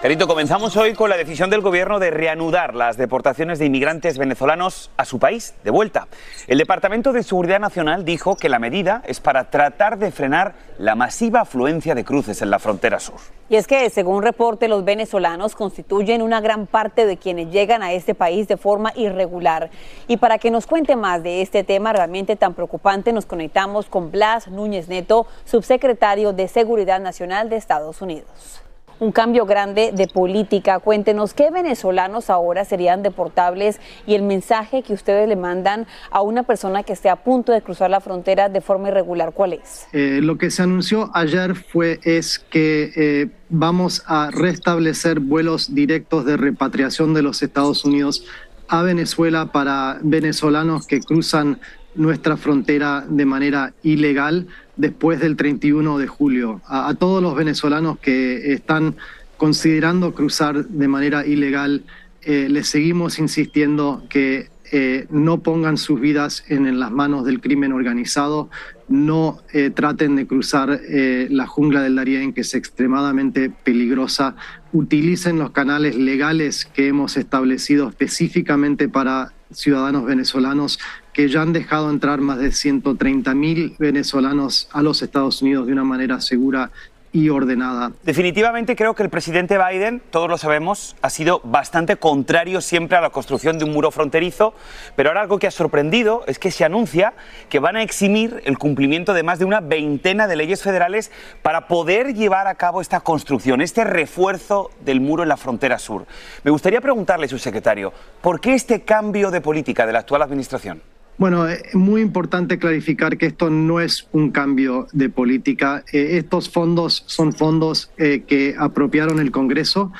Carito, comenzamos hoy con la decisión del gobierno de reanudar las deportaciones de inmigrantes venezolanos a su país, de vuelta. El Departamento de Seguridad Nacional dijo que la medida es para tratar de frenar la masiva afluencia de cruces en la frontera sur. Y es que, según reporte, los venezolanos constituyen una gran parte de quienes llegan a este país de forma irregular. Y para que nos cuente más de este tema realmente tan preocupante, nos conectamos con Blas Núñez Neto, subsecretario de Seguridad Nacional de Estados Unidos un cambio grande de política. Cuéntenos qué venezolanos ahora serían deportables y el mensaje que ustedes le mandan a una persona que esté a punto de cruzar la frontera de forma irregular. ¿Cuál es? Eh, lo que se anunció ayer fue es que eh, vamos a restablecer vuelos directos de repatriación de los Estados Unidos a Venezuela para venezolanos que cruzan nuestra frontera de manera ilegal después del 31 de julio. A, todos los venezolanos que están considerando cruzar de manera ilegal, eh, les seguimos insistiendo que eh, no pongan sus vidas en, las manos del crimen organizado, no eh, traten de cruzar la jungla del Darién, que es extremadamente peligrosa, utilicen los canales legales que hemos establecido específicamente para ciudadanos venezolanos que ya han dejado entrar más de 130 mil venezolanos a los Estados Unidos de una manera segura y ordenada. Definitivamente creo que el presidente Biden, todos lo sabemos, ha sido bastante contrario siempre a la construcción de un muro fronterizo, pero ahora algo que ha sorprendido es que se anuncia que van a eximir el cumplimiento de más de una veintena de leyes federales para poder llevar a cabo esta construcción, este refuerzo del muro en la frontera sur. Me gustaría preguntarle, su secretario, ¿por qué este cambio de política de la actual administración? Bueno, es muy importante clarificar que esto no es un cambio de política. Eh, estos fondos son fondos eh, que apropiaron el Congreso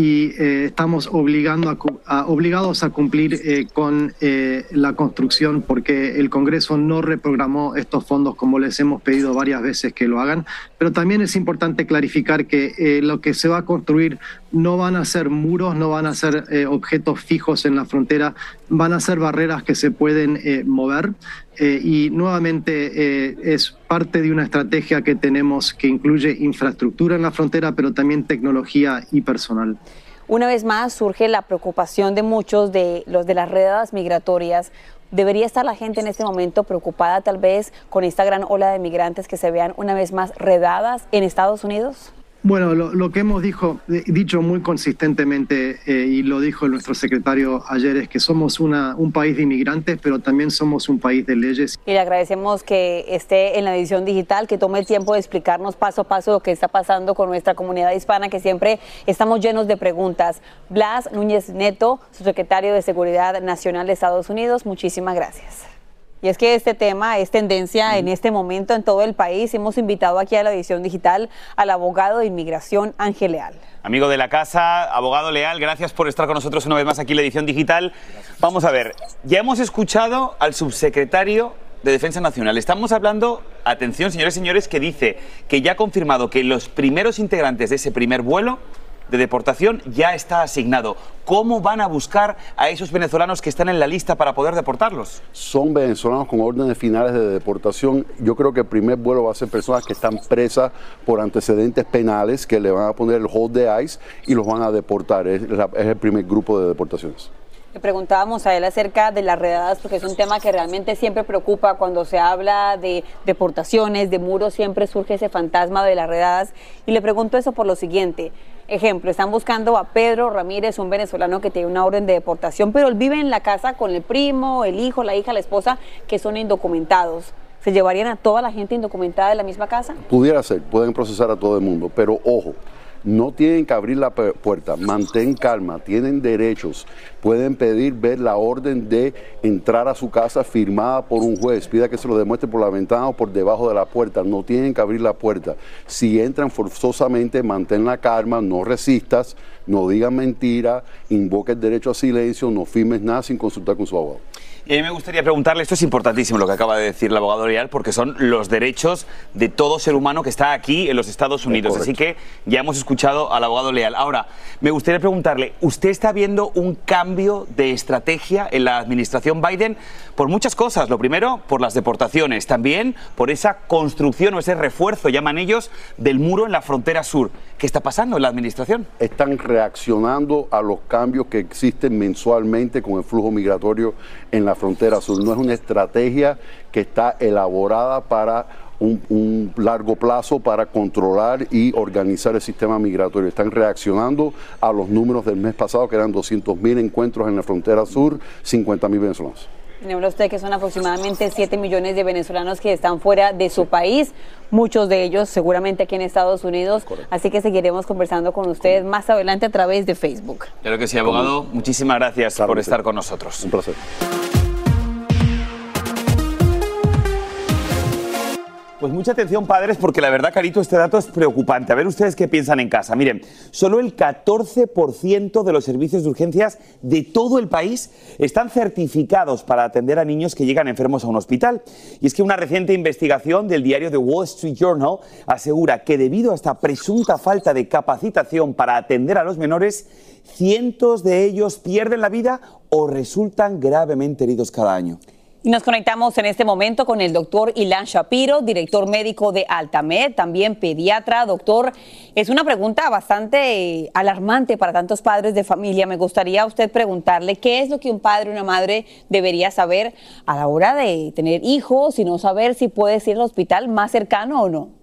y eh, estamos obligando a, obligados a cumplir eh, con eh, la construcción porque el Congreso no reprogramó estos fondos como les hemos pedido varias veces que lo hagan. Pero también es importante clarificar que lo que se va a construir no van a ser muros, no van a ser objetos fijos en la frontera, van a ser barreras que se pueden mover. Y nuevamente es parte de una estrategia que tenemos que incluye infraestructura en la frontera, pero también tecnología y personal. Una vez más surge la preocupación de muchos de los de las redadas migratorias. ¿Debería estar la gente en este momento preocupada tal vez con esta gran ola de migrantes que se vean una vez más redadas en Estados Unidos? Bueno, lo, que hemos dicho muy consistentemente, eh, y lo dijo nuestro secretario ayer, es que somos una, un país de inmigrantes, pero también somos un país de leyes. Y le agradecemos que esté en la edición digital, que tome el tiempo de explicarnos paso a paso lo que está pasando con nuestra comunidad hispana, que siempre estamos llenos de preguntas. Blas Núñez Neto, su secretario de Seguridad Nacional de Estados Unidos, muchísimas gracias. Y es que este tema es tendencia en este momento en todo el país. Hemos invitado aquí a la edición digital al abogado de inmigración Ángel Leal. Amigo de la casa, abogado Leal, gracias por estar con nosotros una vez más aquí en la edición digital. Vamos a ver, ya hemos escuchado al subsecretario de Defensa Nacional. Estamos hablando, atención señores y señores, que dice que ya ha confirmado que los primeros integrantes de ese primer vuelo de deportación ya está asignado. ¿Cómo van a buscar a esos venezolanos que están en la lista para poder deportarlos? Son venezolanos con órdenes finales de deportación. Yo creo que el primer vuelo va a ser personas que están presas por antecedentes penales, que le van a poner el hold de ICE y los van a deportar. Es, el primer grupo de deportaciones. Le preguntábamos a él acerca de las redadas, porque es un tema que realmente siempre preocupa cuando se habla de deportaciones, de muros, siempre surge ese fantasma de las redadas. Y le pregunto eso por lo siguiente. Ejemplo, están buscando a Pedro Ramírez, un venezolano que tiene una orden de deportación, pero él vive en la casa con el primo, el hijo, la hija, la esposa, que son indocumentados. ¿Se llevarían a toda la gente indocumentada de la misma casa? Pudiera ser, pueden procesar a todo el mundo, pero ojo, no tienen que abrir la puerta, mantén calma, tienen derechos, pueden pedir ver la orden de entrar a su casa firmada por un juez, pida que se lo demuestre por la ventana o por debajo de la puerta, no tienen que abrir la puerta. Si entran forzosamente, mantén la calma, no resistas, no digan mentira, invoque el derecho a silencio, no firmes nada sin consultar con su abogado. Y a mí me gustaría preguntarle, esto es importantísimo lo que acaba de decir el abogado Leal, porque son los derechos de todo ser humano que está aquí en los Estados Unidos. Así que ya hemos escuchado al abogado Leal. Ahora, me gustaría preguntarle, ¿usted está viendo un cambio de estrategia en la administración Biden? Por muchas cosas. Lo primero, por las deportaciones. También por esa construcción o ese refuerzo, llaman ellos, del muro en la frontera sur. ¿Qué está pasando en la administración? Están reaccionando a los cambios que existen mensualmente con el flujo migratorio en la frontera sur. No es una estrategia que está elaborada para un, largo plazo para controlar y organizar el sistema migratorio. Están reaccionando a los números del mes pasado, que eran 200.000 encuentros en la frontera sur, 50.000 venezolanos. Me habla usted que son aproximadamente 7 millones de venezolanos que están fuera de su país, muchos de ellos seguramente aquí en Estados Unidos. Así que seguiremos conversando con ustedes más adelante a través de Facebook. Claro que sí, abogado. Muchísimas gracias por estar con nosotros. Un placer. Pues mucha atención, padres, porque la verdad, Carito, este dato es preocupante. A ver ustedes qué piensan en casa. Miren, solo el 14% de los servicios de urgencias de todo el país están certificados para atender a niños que llegan enfermos a un hospital. Y es que una reciente investigación del diario The Wall Street Journal asegura que debido a esta presunta falta de capacitación para atender a los menores, cientos de ellos pierden la vida o resultan gravemente heridos cada año. Y nos conectamos en este momento con el doctor Ilan Shapiro, director médico de Altamed, también pediatra. Doctor, es una pregunta bastante eh, alarmante para tantos padres de familia. Me gustaría a usted preguntarle qué es lo que un padre o una madre debería saber a la hora de tener hijos y no saber si puede ir al hospital más cercano o no.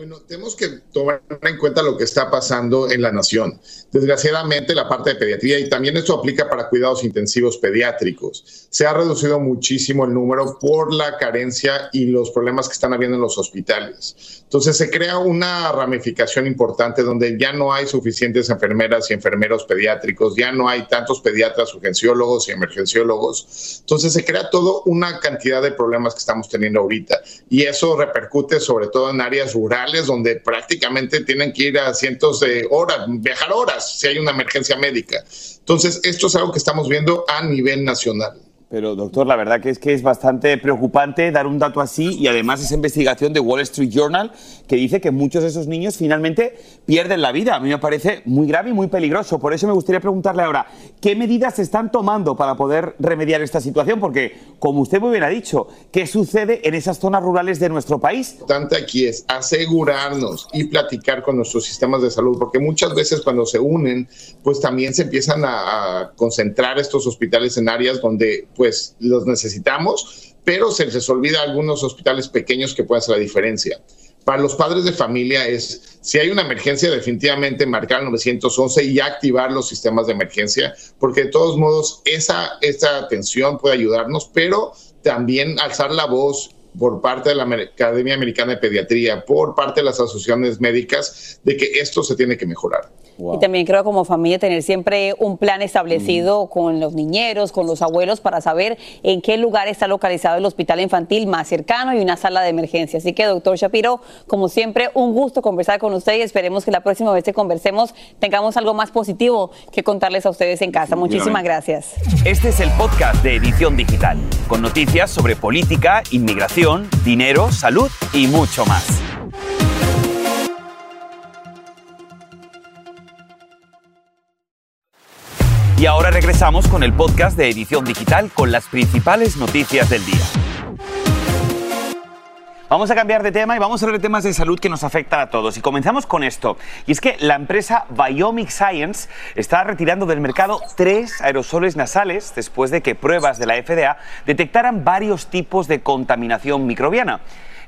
Bueno, tenemos que tomar en cuenta lo que está pasando en la nación. Desgraciadamente, la parte de pediatría, y también esto aplica para cuidados intensivos pediátricos, se ha reducido muchísimo el número por la carencia y los problemas que están habiendo en los hospitales. Entonces, se crea una ramificación importante donde ya no hay suficientes enfermeras y enfermeros pediátricos, ya no hay tantos pediatras, urgenciólogos y emergenciólogos. Entonces, se crea toda una cantidad de problemas que estamos teniendo ahorita. Y eso repercute sobre todo en áreas rurales donde prácticamente tienen que ir a cientos de horas, viajar horas si hay una emergencia médica. Entonces, esto es algo que estamos viendo a nivel nacional. Pero doctor, la verdad que es que es bastante preocupante dar un dato así y además esa investigación de Wall Street Journal que dice que muchos de esos niños finalmente pierden la vida. A mí me parece muy grave y muy peligroso. Por eso me gustaría preguntarle ahora, ¿qué medidas se están tomando para poder remediar esta situación? Porque, como usted muy bien ha dicho, ¿qué sucede en esas zonas rurales de nuestro país? Lo importante aquí es asegurarnos y platicar con nuestros sistemas de salud, porque muchas veces cuando se unen, pues también se empiezan a, a concentrar estos hospitales en áreas donde pues los necesitamos, pero se les olvida algunos hospitales pequeños que pueden hacer la diferencia. Para los padres de familia es, si hay una emergencia, definitivamente marcar el 911 y activar los sistemas de emergencia, porque de todos modos esa, esa atención puede ayudarnos, pero también alzar la voz por parte de la Academia Americana de Pediatría, por parte de las asociaciones médicas, de que esto se tiene que mejorar. Y también creo como familia tener siempre un plan establecido con los niñeros, con los abuelos, para saber en qué lugar está localizado el hospital infantil más cercano y una sala de emergencia. Así que, doctor Shapiro, como siempre, un gusto conversar con usted y esperemos que la próxima vez que conversemos tengamos algo más positivo que contarles a ustedes en casa. Muchísimas gracias. Este es el podcast de Edición Digital, con noticias sobre política, inmigración, dinero, salud y mucho más. Y ahora regresamos con el podcast de Edición Digital con las principales noticias del día. Vamos a cambiar de tema y vamos a hablar temas de salud que nos afectan a todos. Y comenzamos con esto. Y es que la empresa Biomic Science está retirando del mercado tres aerosoles nasales después de que pruebas de la FDA detectaran varios tipos de contaminación microbiana.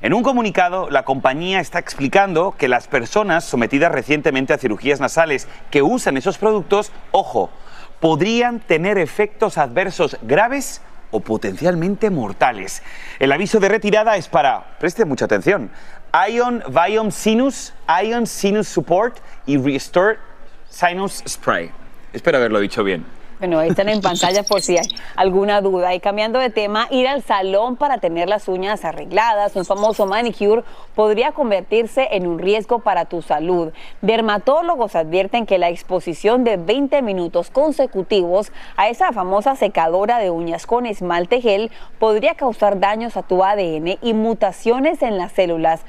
En un comunicado, la compañía está explicando que las personas sometidas recientemente a cirugías nasales que usan esos productos, ojo, podrían tener efectos adversos graves o potencialmente mortales. El aviso de retirada es para, preste mucha atención, Ion Biome Sinus, Ion Sinus Support y Restore Sinus Spray. Espero haberlo dicho bien. Bueno, ahí están en pantalla por si hay alguna duda. Y cambiando de tema, ir al salón para tener las uñas arregladas, un famoso manicure, podría convertirse en un riesgo para tu salud. Dermatólogos advierten que la exposición de 20 minutos consecutivos a esa famosa secadora de uñas con esmalte gel podría causar daños a tu ADN y mutaciones en las células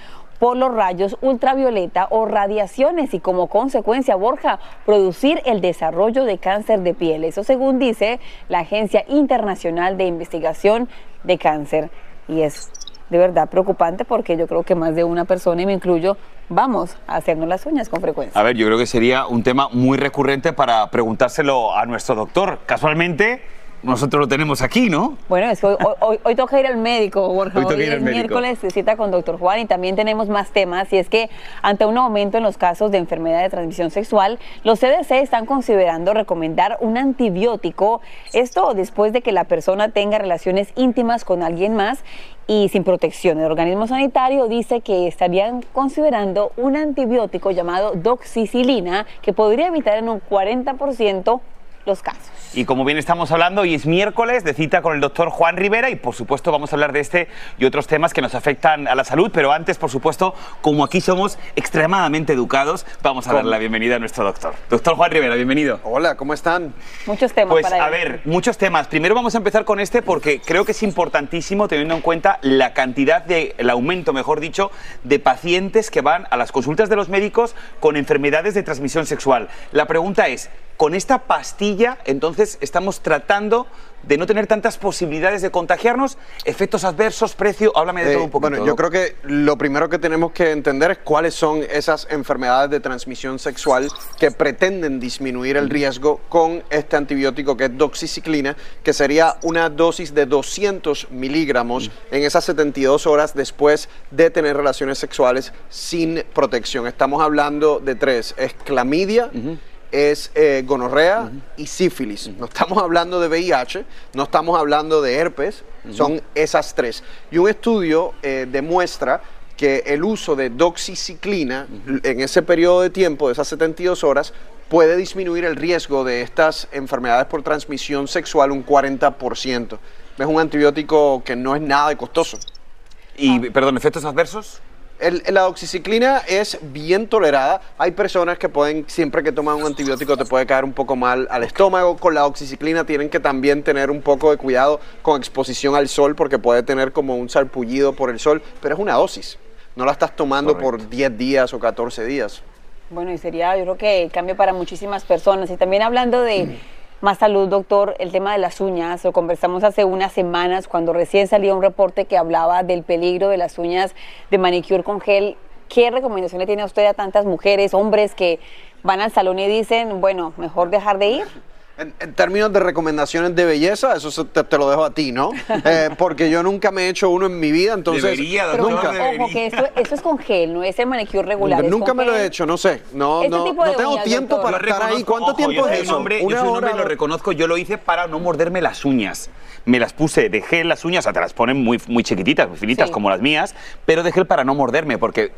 por los rayos ultravioleta o radiaciones y como consecuencia, Borja, producir el desarrollo de cáncer de piel. Eso según dice la Agencia Internacional de Investigación de Cáncer. Y es de verdad preocupante porque yo creo que más de una persona, y me incluyo, vamos a hacernos las uñas con frecuencia. A ver, yo creo que sería un tema muy recurrente para preguntárselo a nuestro doctor. Casualmente, nosotros lo tenemos aquí, ¿no? Bueno, es que hoy, hoy, hoy toca ir al médico, Borja. Hoy ir es miércoles de cita con doctor Juan y también tenemos más temas. Y es que ante un aumento en los casos de enfermedad de transmisión sexual, los CDC están considerando recomendar un antibiótico. Esto después de que la persona tenga relaciones íntimas con alguien más y sin protección. El organismo sanitario dice que estarían considerando un antibiótico llamado doxicilina que podría evitar en un 40% los casos. Y como bien estamos hablando, hoy es miércoles de cita con el doctor Juan Rivera y por supuesto vamos a hablar de este y otros temas que nos afectan a la salud, pero antes, por supuesto, como aquí somos extremadamente educados, vamos a dar la bienvenida a nuestro doctor. Doctor Juan Rivera, bienvenido. Hola, ¿cómo están? Muchos temas Pues para a él. ver, muchos temas. Primero vamos a empezar con este porque creo que es importantísimo teniendo en cuenta la cantidad de, el aumento, mejor dicho, de pacientes que van a las consultas de los médicos con enfermedades de transmisión sexual. La pregunta es, con esta pastilla, entonces estamos tratando de no tener tantas posibilidades de contagiarnos, efectos adversos, precio, háblame de Eh, todo un poquito. bueno, yo creo que lo primero que tenemos que entender es cuáles son esas enfermedades de transmisión sexual que pretenden disminuir el riesgo con este antibiótico que es doxiciclina, que sería una dosis de 200 miligramos en esas 72 horas después de tener relaciones sexuales sin protección. Estamos hablando de tres, es clamidia, es eh, gonorrea y sífilis. No estamos hablando de VIH, no estamos hablando de herpes, son esas tres. Y un estudio eh, demuestra que el uso de doxiciclina en ese periodo de tiempo, de esas 72 horas, puede disminuir el riesgo de estas enfermedades por transmisión sexual un 40%. Es un antibiótico que no es nada de costoso. Y, perdón, efectos adversos. El- la doxiciclina es bien tolerada. Hay personas que pueden, siempre que toman un antibiótico, te puede caer un poco mal al estómago. Con la doxiciclina tienen que también tener un poco de cuidado con exposición al sol, porque puede tener como un sarpullido por el sol, pero es una dosis. No la estás tomando por 10 días o 14 días. Bueno, y sería, yo creo que el cambio para muchísimas personas. Y también hablando de más salud, doctor, el tema de las uñas, lo conversamos hace unas semanas cuando recién salió un reporte que hablaba del peligro de las uñas de manicure con gel. ¿Qué recomendación le tiene a usted a tantas mujeres, hombres que van al salón y dicen, bueno, mejor dejar de ir? En, en términos de recomendaciones de belleza, eso se- te, te lo dejo a ti, ¿no? Eh, porque yo nunca me he hecho uno en mi vida, entonces... Debería, Pero nunca. ojo, que esto, esto es con gel, no es el manicure regular. Nunca con me lo he gel. hecho, no sé. No, Este no, de no tengo uñas, tiempo doctor. para estar ahí. ¿Cuánto ojo, tiempo es eso? hombre- yo Una soy un hombre y lo reconozco, yo lo hice para no morderme las uñas. Me las puse, dejé las uñas, o sea, te las ponen muy, muy chiquititas, muy finitas Sí. como las mías, pero dejé para no morderme, porque,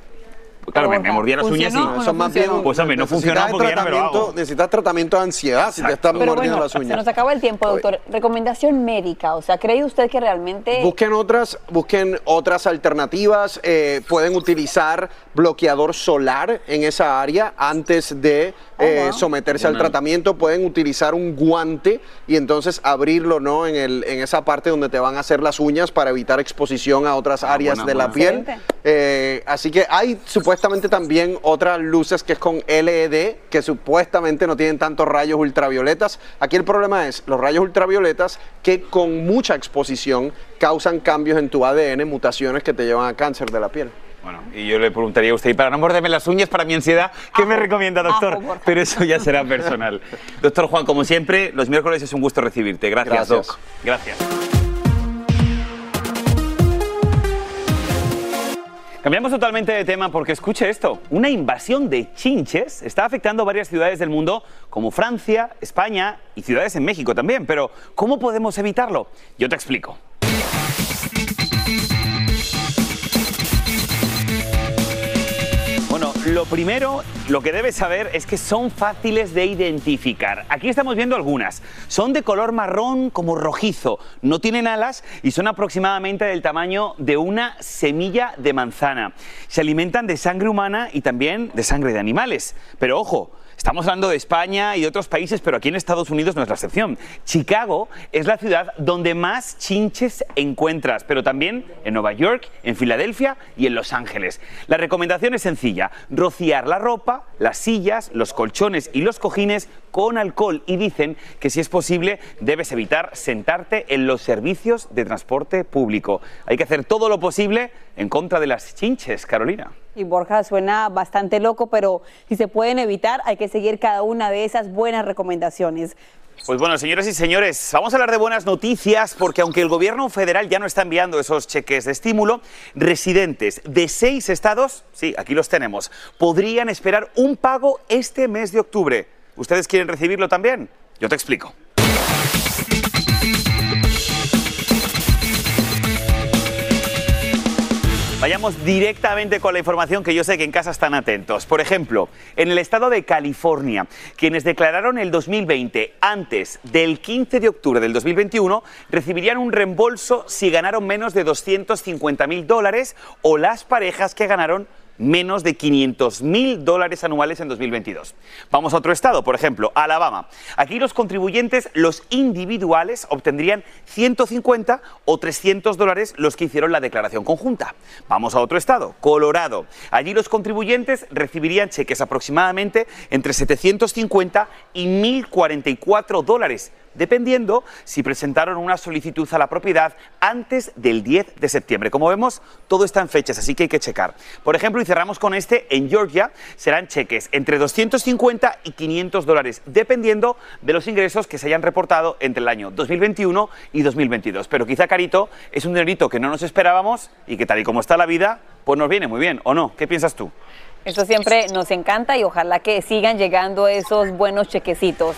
claro, me, me mordía las uñas y... no más bien. Pues, hombre, no necesitas funcionaba porque ya no me lo tratamiento- hago. Necesitas tratamiento de ansiedad si te están Pero mordiendo bueno, las se uñas. nos acaba el tiempo, doctor. Recomendación médica, o sea, ¿cree usted que realmente... Busquen otras, busquen otras alternativas. eh, pueden utilizar bloqueador solar en esa área antes de Oh, eh, wow. someterse al tratamiento. Pueden utilizar un guante y entonces abrirlo ¿no? en, el, en esa parte donde te van a hacer las uñas para evitar exposición a otras Ah, áreas buena, de la piel. Eh, así que hay supuestamente también otras luces que es con LED, que supuestamente no tienen tantos rayos ultravioletas. Aquí el problema es los rayos ultravioletas que con mucha exposición causan cambios en tu ADN, mutaciones que te llevan a cáncer de la piel. Bueno, y yo le preguntaría a usted, y para no morderme las uñas, para mi ansiedad, ¿qué me recomienda, doctor? Ajo. Pero eso ya será personal. doctor Juan, como siempre, los miércoles es un gusto recibirte. Gracias, Gracias. Doc. Gracias. Cambiamos totalmente de tema porque escuche esto. Una invasión de chinches está afectando varias ciudades del mundo como Francia, España y ciudades en México también. Pero ¿cómo podemos evitarlo? Yo te explico. Lo primero, lo que debes saber es que son fáciles de identificar. Aquí estamos viendo algunas. Son de color marrón como rojizo, no tienen alas y son aproximadamente del tamaño de una semilla de manzana. Se alimentan de sangre humana y también de sangre de animales. Pero ojo, Estamos hablando de España y de otros países, pero aquí en Estados Unidos no es la excepción. Chicago es la ciudad donde más chinches encuentras, pero también en Nueva York, en Filadelfia y en Los Ángeles. La recomendación es sencilla, rociar la ropa, las sillas, los colchones y los cojines con alcohol y dicen que si es posible debes evitar sentarte en los servicios de transporte público. Hay que hacer todo lo posible en contra de las chinches, Carolina. Y Borja suena bastante loco, pero si se pueden evitar, hay que seguir cada una de esas buenas recomendaciones. Pues bueno, señoras y señores, vamos a hablar de buenas noticias porque aunque el gobierno federal ya no está enviando esos cheques de estímulo, residentes de seis estados, sí, aquí los tenemos, podrían esperar un pago este mes de octubre. ¿Ustedes quieren recibirlo también? Yo te explico. Vayamos directamente con la información que yo sé que en casa están atentos. Por ejemplo, en el estado de California, quienes declararon el 2020 antes del 15 de octubre del 2021 recibirían un reembolso si ganaron menos de 250 mil dólares o las parejas que ganaron menos de 500 mil dólares anuales en 2022. Vamos a otro estado, por ejemplo, Alabama. Aquí los contribuyentes, los individuales, obtendrían 150 o 300 dólares los que hicieron la declaración conjunta. Vamos a otro estado, Colorado. Allí los contribuyentes recibirían cheques aproximadamente entre 750 y 1.044 dólares dependiendo si presentaron una solicitud a la propiedad antes del 10 de septiembre. Como vemos, todo está en fechas, así que hay que checar. Por ejemplo, y cerramos con este, en Georgia serán cheques entre 250 y 500 dólares, dependiendo de los ingresos que se hayan reportado entre el año 2021 y 2022. Pero quizá, Carito, es un dinerito que no nos esperábamos y que tal y como está la vida, pues nos viene muy bien, ¿o no? ¿Qué piensas tú? Eso siempre nos encanta y ojalá que sigan llegando esos buenos chequecitos.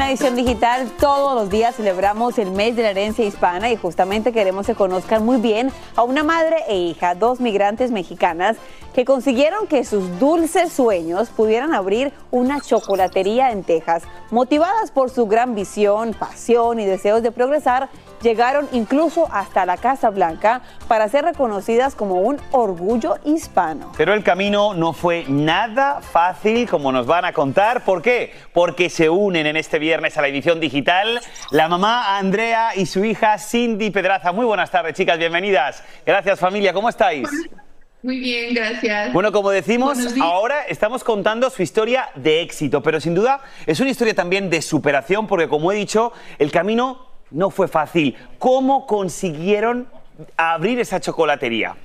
La edición digital todos los días celebramos el mes de la herencia hispana y justamente queremos que conozcan muy bien a una madre e hija, dos migrantes mexicanas que consiguieron que sus dulces sueños pudieran abrir una chocolatería en Texas. Motivadas por su gran visión, pasión y deseos de progresar, llegaron incluso hasta la Casa Blanca para ser reconocidas como un orgullo hispano. Pero el camino no fue nada fácil como nos van a contar. ¿Por qué? Porque se unen en este viernes a la edición digital la mamá Andrea y su hija Cindy Pedraza. Muy buenas tardes, chicas, bienvenidas. Gracias familia, ¿cómo estáis? Muy bien, gracias. Bueno, como decimos, ahora estamos contando su historia de éxito, pero sin duda es una historia también de superación, porque como he dicho, el camino no fue fácil. ¿Cómo consiguieron abrir esa chocolatería?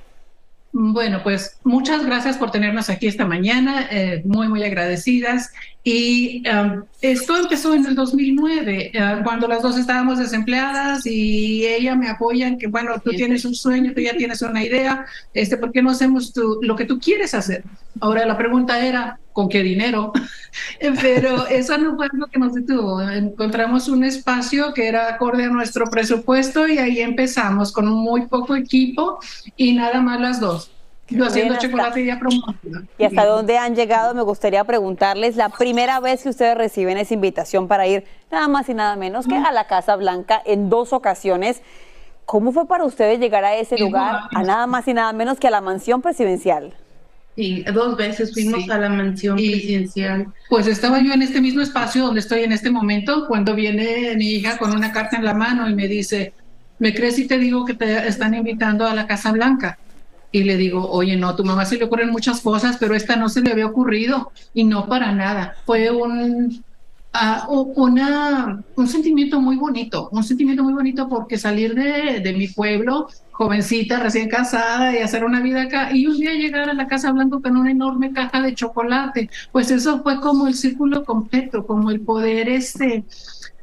Bueno, pues muchas gracias por tenernos aquí esta mañana, eh, muy, muy agradecidas. Y um, esto empezó en el 2009, uh, cuando las dos estábamos desempleadas y ella me apoya en que, bueno, tú tienes un sueño, tú ya tienes una idea, este, ¿por qué no hacemos lo que tú quieres hacer? Ahora la pregunta era, ¿con qué dinero? Pero eso no fue lo que nos detuvo. Encontramos un espacio que era acorde a nuestro presupuesto y ahí empezamos con muy poco equipo y nada más las dos. Yo haciendo chocolate y ¿Y hasta dónde han llegado? Me gustaría preguntarles la primera vez que ustedes reciben esa invitación para ir nada más y nada menos que a la Casa Blanca en dos ocasiones. ¿Cómo fue para ustedes llegar a ese lugar, a nada más y nada menos que a la mansión presidencial? Sí, dos veces fuimos a la mansión presidencial. Pues estaba yo en este mismo espacio donde estoy en este momento cuando viene mi hija con una carta en la mano y me dice, ¿me crees si te digo que te están invitando a la Casa Blanca? y le digo, oye, no, tu mamá se le ocurren muchas cosas, pero esta no se le había ocurrido y no para nada. Fue un, uh, una, un sentimiento muy bonito, un sentimiento muy bonito porque salir de, de, mi pueblo, jovencita, recién casada y hacer una vida acá y un día llegar a la Casa Blanca con una enorme caja de chocolate, pues eso fue como el círculo completo, como el poder este,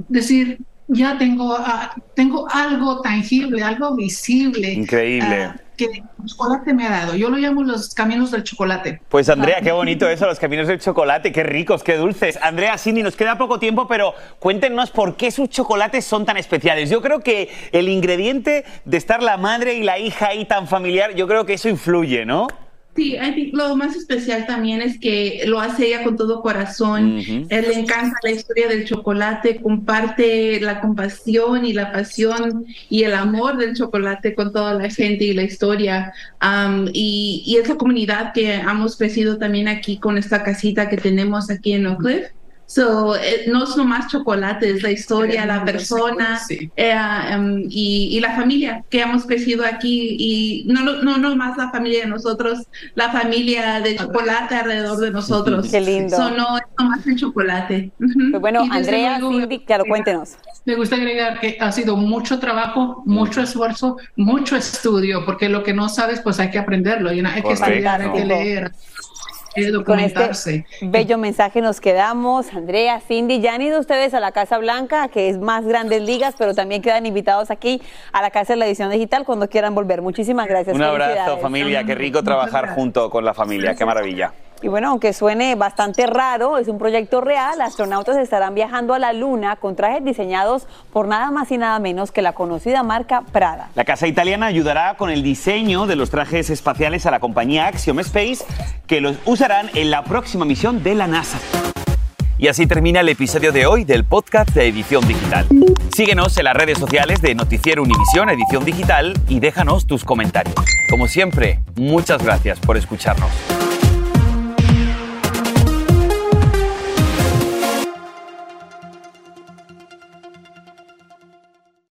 decir, ya tengo, uh, tengo algo tangible, algo visible. Increíble. Uh, que el chocolate me ha dado. Yo lo llamo los caminos del chocolate. Pues Andrea, qué bonito eso, los caminos del chocolate, qué ricos, qué dulces. Andrea, Cindy, nos queda poco tiempo, pero cuéntenos por qué sus chocolates son tan especiales. Yo creo que el ingrediente de estar la madre y la hija ahí tan familiar, yo creo que eso influye, ¿no? Sí, I think lo más especial también es que lo hace ella con todo corazón. Él le encanta la historia del chocolate, comparte la compasión y la pasión y el amor del chocolate con toda la gente y la historia. Am, y, y es la comunidad que hemos crecido también aquí con esta casita que tenemos aquí en Oak Cliff. So, eh, no es nomás chocolate, es la historia, la persona Sí. eh, em, y, y la familia que hemos crecido aquí y no, no, no nomás la familia de nosotros, la familia de chocolate alrededor de nosotros. Qué lindo. So, no es nomás el chocolate. Pues bueno, Andrea, luego- Cindy, claro, cuéntenos. Me gusta agregar que ha sido mucho trabajo, mucho esfuerzo, mucho estudio, porque lo que no sabes, pues hay que aprenderlo. y hay que Correcto. estudiar, hay que leer, Y con este documentarse. bello mensaje nos quedamos. Andrea, Cindy, ya han ido ustedes a la Casa Blanca, que es más grandes ligas, pero también quedan invitados aquí a la Casa de la Edición Digital cuando quieran volver. Muchísimas gracias. Un abrazo, familia, qué rico trabajar junto con la familia, qué maravilla. Y bueno, aunque suene bastante raro, es un proyecto real. Astronautas estarán viajando a la Luna con trajes diseñados por nada más y nada menos que la conocida marca Prada. La casa italiana ayudará con el diseño de los trajes espaciales a la compañía Axiom Space, que los usarán en la próxima misión de la NASA. Y así termina el episodio de hoy del podcast de Edición Digital. Síguenos en las redes sociales de Noticiero Univisión Edición Digital y déjanos tus comentarios. Como siempre, muchas gracias por escucharnos.